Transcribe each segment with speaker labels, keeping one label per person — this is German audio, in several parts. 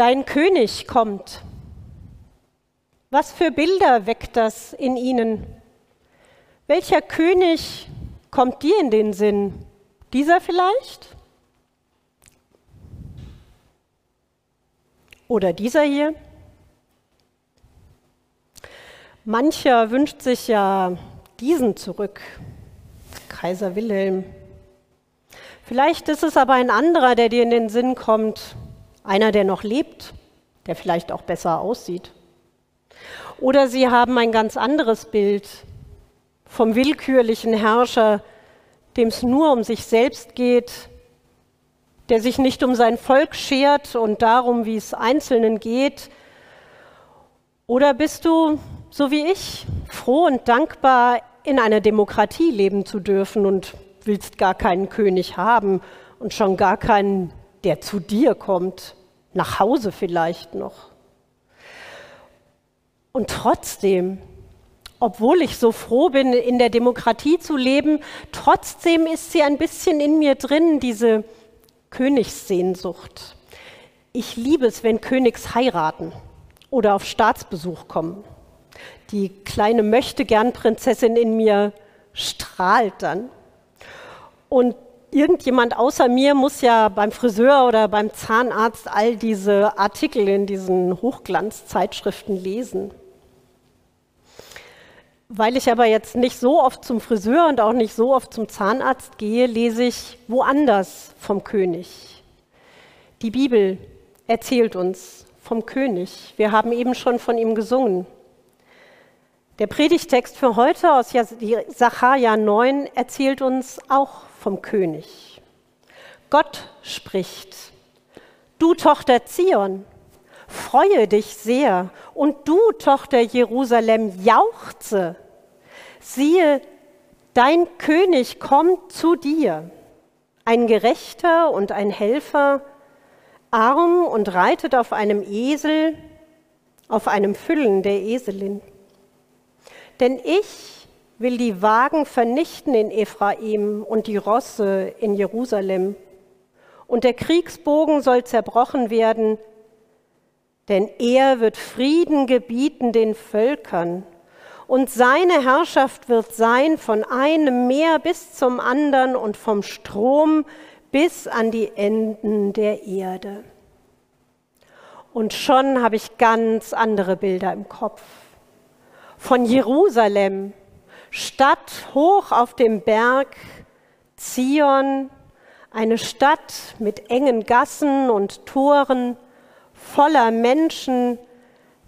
Speaker 1: Dein König kommt. Was für Bilder weckt das in ihnen? Welcher König kommt dir in den Sinn? Dieser vielleicht? Oder dieser hier? Mancher wünscht sich ja diesen zurück, Kaiser Wilhelm. Vielleicht ist es aber ein anderer, der dir in den Sinn kommt, einer, der noch lebt, der vielleicht auch besser aussieht. Oder sie haben ein ganz anderes Bild vom willkürlichen Herrscher, dem es nur um sich selbst geht, der sich nicht um sein Volk schert und darum, wie es Einzelnen geht. Oder bist du, so wie ich, froh und dankbar, in einer Demokratie leben zu dürfen und willst gar keinen König haben und schon gar keinen, der zu dir kommt, nach Hause vielleicht noch. Und trotzdem, obwohl ich so froh bin, in der Demokratie zu leben, trotzdem ist sie ein bisschen in mir drin, diese Königssehnsucht. Ich liebe es, wenn Königs heiraten oder auf Staatsbesuch kommen. Die kleine Möchtegern-Prinzessin in mir strahlt dann. Und irgendjemand außer mir muss ja beim Friseur oder beim Zahnarzt all diese Artikel in diesen Hochglanzzeitschriften lesen. Weil ich aber jetzt nicht so oft zum Friseur und auch nicht so oft zum Zahnarzt gehe, lese ich woanders vom König. Die Bibel erzählt uns vom König. Wir haben eben schon von ihm gesungen. Der Predigtext für heute aus Sacharja 9 erzählt uns auch vom König. Gott spricht, du Tochter Zion, freue dich sehr und du, Tochter Jerusalem, jauchze. Siehe, dein König kommt zu dir, ein Gerechter und ein Helfer, arm und reitet auf einem Esel, auf einem Füllen der Eselin. Denn ich will die Wagen vernichten in Ephraim und die Rosse in Jerusalem. Und der Kriegsbogen soll zerbrochen werden, denn er wird Frieden gebieten den Völkern. Und seine Herrschaft wird sein von einem Meer bis zum anderen und vom Strom bis an die Enden der Erde. Und schon habe ich ganz andere Bilder im Kopf von Jerusalem, Stadt hoch auf dem Berg Zion, eine Stadt mit engen Gassen und Toren, voller Menschen,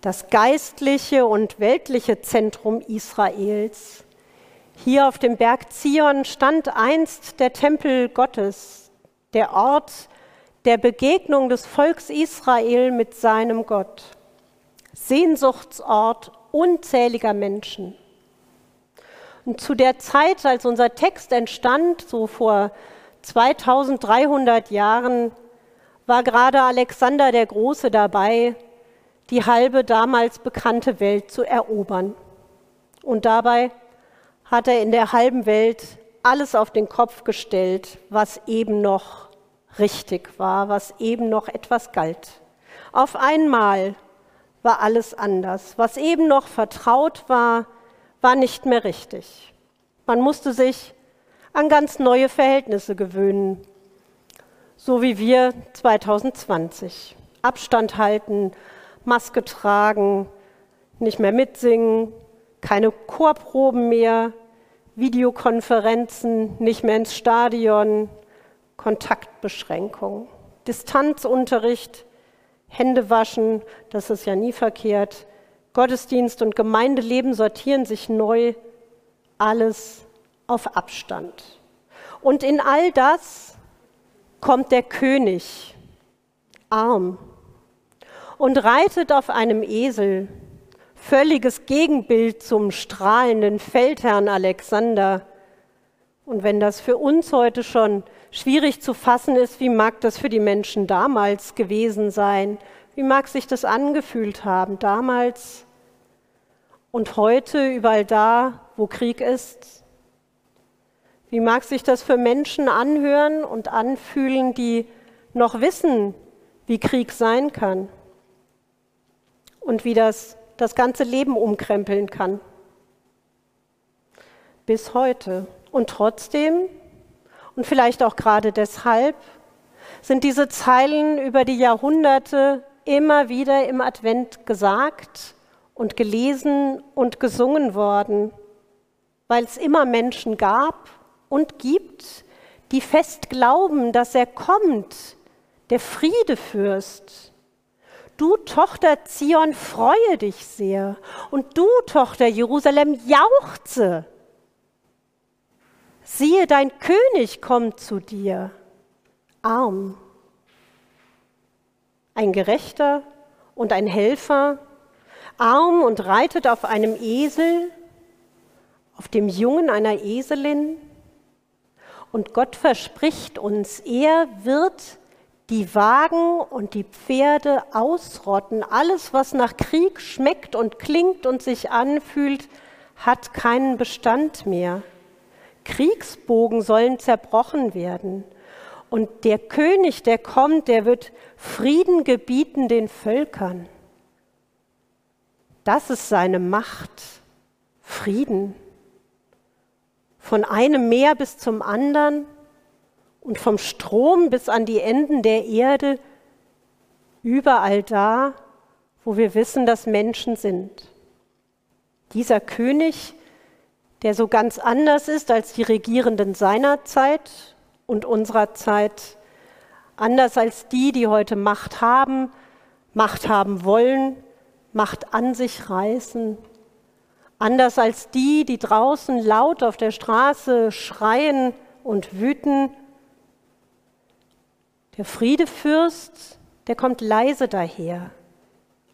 Speaker 1: das geistliche und weltliche Zentrum Israels. Hier auf dem Berg Zion stand einst der Tempel Gottes, der Ort der Begegnung des Volks Israel mit seinem Gott, Sehnsuchtsort unzähliger Menschen. Und zu der Zeit, als unser Text entstand, so vor 2300 Jahren, war gerade Alexander der Große dabei, die halbe damals bekannte Welt zu erobern. Und dabei hat er in der halben Welt alles auf den Kopf gestellt, was eben noch richtig war, was eben noch etwas galt. Auf einmal war alles anders. Was eben noch vertraut war, war nicht mehr richtig. Man musste sich an ganz neue Verhältnisse gewöhnen, so wie wir 2020. Abstand halten, Maske tragen, nicht mehr mitsingen, keine Chorproben mehr, Videokonferenzen, nicht mehr ins Stadion, Kontaktbeschränkungen, Distanzunterricht, Hände waschen, das ist ja nie verkehrt. Gottesdienst und Gemeindeleben sortieren sich neu, alles auf Abstand. Und in all das kommt der König, arm, und reitet auf einem Esel, völliges Gegenbild zum strahlenden Feldherrn Alexander. Und wenn das für uns heute schon schwierig zu fassen ist, wie mag das für die Menschen damals gewesen sein? Wie mag sich das angefühlt haben damals und heute überall da, wo Krieg ist? Wie mag sich das für Menschen anhören und anfühlen, die noch wissen, wie Krieg sein kann? und wie das das ganze Leben umkrempeln kann. Bis heute. Und trotzdem, und vielleicht auch gerade deshalb, sind diese Zeilen über die Jahrhunderte immer wieder im Advent gesagt und gelesen und gesungen worden, weil es immer Menschen gab und gibt, die fest glauben, dass er kommt, der Friedefürst. Du Tochter Zion, freue dich sehr, und du Tochter Jerusalem, jauchze. Siehe, dein König kommt zu dir, arm. Ein Gerechter und ein Helfer, arm und reitet auf einem Esel, auf dem Jungen einer Eselin. Und Gott verspricht uns, er wird die Wagen und die Pferde ausrotten. Alles, was nach Krieg schmeckt und klingt und sich anfühlt, hat keinen Bestand mehr. Kriegsbogen sollen zerbrochen werden. Und der König, der kommt, der wird Frieden gebieten den Völkern. Das ist seine Macht. Frieden. Von einem Meer bis zum anderen und vom Strom bis an die Enden der Erde, überall da, wo wir wissen, dass Menschen sind. Dieser König, der so ganz anders ist als die Regierenden seiner Zeit und unserer Zeit, anders als die, die heute Macht haben, Macht haben wollen, Macht an sich reißen, anders als die, die draußen laut auf der Straße schreien und wüten. Der Friedefürst, der kommt leise daher,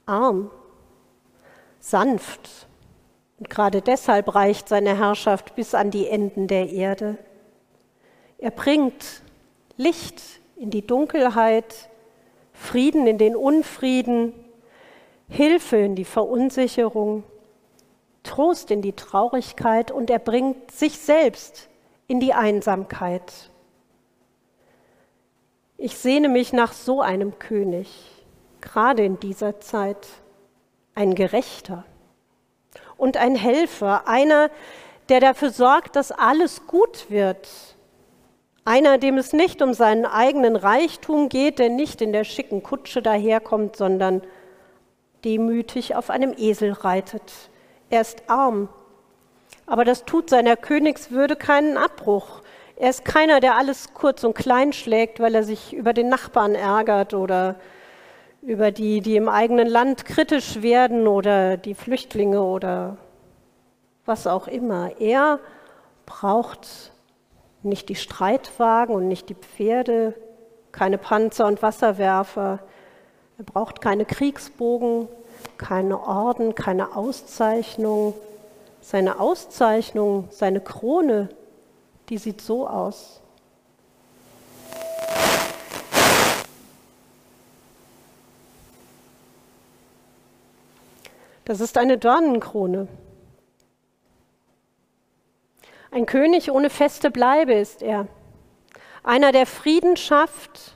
Speaker 1: arm, sanft, und gerade deshalb reicht seine Herrschaft bis an die Enden der Erde. Er bringt Licht in die Dunkelheit, Frieden in den Unfrieden, Hilfe in die Verunsicherung, Trost in die Traurigkeit und er bringt sich selbst in die Einsamkeit. Ich sehne mich nach so einem König, gerade in dieser Zeit, ein Gerechter und ein Helfer, einer, der dafür sorgt, dass alles gut wird. Einer, dem es nicht um seinen eigenen Reichtum geht, der nicht in der schicken Kutsche daherkommt, sondern demütig auf einem Esel reitet. Er ist arm, aber das tut seiner Königswürde keinen Abbruch. Er ist keiner, der alles kurz und klein schlägt, weil er sich über den Nachbarn ärgert oder über die, die im eigenen Land kritisch werden oder die Flüchtlinge oder was auch immer. Er braucht nicht die Streitwagen und nicht die Pferde, keine Panzer und Wasserwerfer. Er braucht keine Kriegsbogen, keine Orden, keine Auszeichnung. Seine Auszeichnung, seine Krone, die sieht so aus. Das ist eine Dornenkrone. Ein König ohne feste Bleibe ist er. Einer, der Frieden schafft,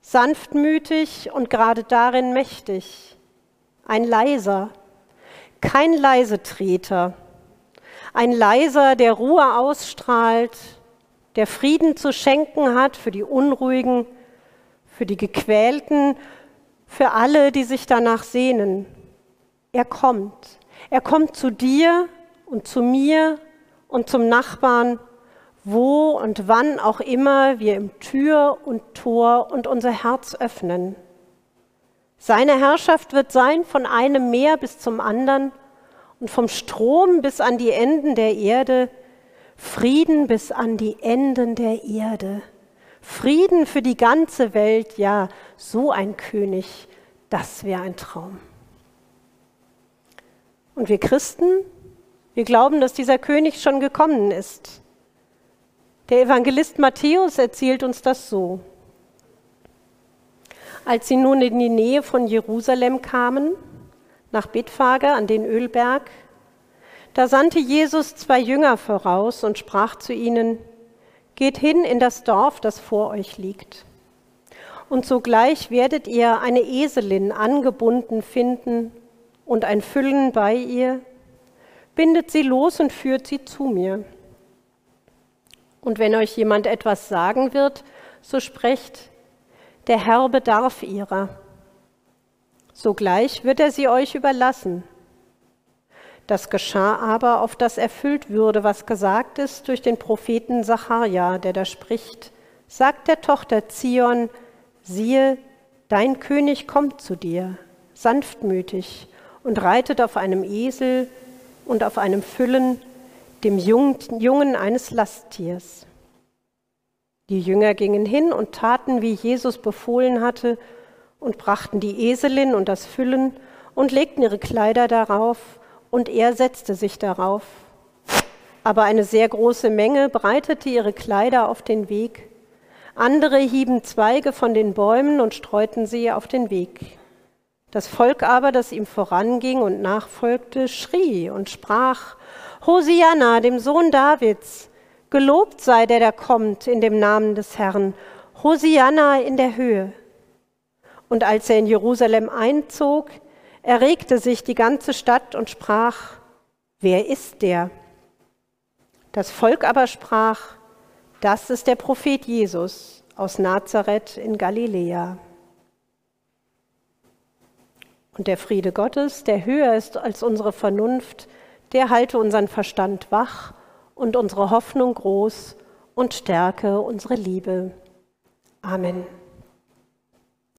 Speaker 1: sanftmütig und gerade darin mächtig. Ein leiser, kein Leisetreter. Ein leiser, der Ruhe ausstrahlt, der Frieden zu schenken hat für die Unruhigen, für die Gequälten, für alle, die sich danach sehnen. Er kommt. Er kommt zu dir und zu mir und zum Nachbarn, wo und wann auch immer wir im Tür und Tor und unser Herz öffnen. Seine Herrschaft wird sein von einem Meer bis zum anderen und vom Strom bis an die Enden der Erde, Frieden bis an die Enden der Erde. Frieden für die ganze Welt, ja, so ein König, das wäre ein Traum. Und wir Christen, wir glauben, dass dieser König schon gekommen ist. Der Evangelist Matthäus erzählt uns das so. Als sie nun in die Nähe von Jerusalem kamen, nach Bethphage an den Ölberg, da sandte Jesus zwei Jünger voraus und sprach zu ihnen, Geht hin in das Dorf, das vor euch liegt. Und sogleich werdet ihr eine Eselin angebunden finden und ein Füllen bei ihr, bindet sie los und führt sie zu mir. Und wenn euch jemand etwas sagen wird, so sprecht, der Herr bedarf ihrer. Sogleich wird er sie euch überlassen. Das geschah aber, auf das erfüllt würde, was gesagt ist durch den Propheten Sacharja, der da spricht. Sagt der Tochter Zion, siehe, dein König kommt zu dir, sanftmütig und reitet auf einem Esel und auf einem Füllen, dem Jungen eines Lasttiers. Die Jünger gingen hin und taten, wie Jesus befohlen hatte, und brachten die Eselin und das Füllen und legten ihre Kleider darauf, und er setzte sich darauf. Aber eine sehr große Menge breitete ihre Kleider auf den Weg. Andere hieben Zweige von den Bäumen und streuten sie auf den Weg. Das Volk aber, das ihm voranging und nachfolgte, schrie und sprach, Hosianna, dem Sohn Davids, gelobt sei der, der kommt in dem Namen des Herrn, Hosianna in der Höhe. Und als er in Jerusalem einzog, erregte sich die ganze Stadt und sprach, wer ist der? Das Volk aber sprach, das ist der Prophet Jesus aus Nazareth in Galiläa. Und der Friede Gottes, der höher ist als unsere Vernunft, der halte unseren Verstand wach und unsere Hoffnung groß und stärke unsere Liebe. Amen.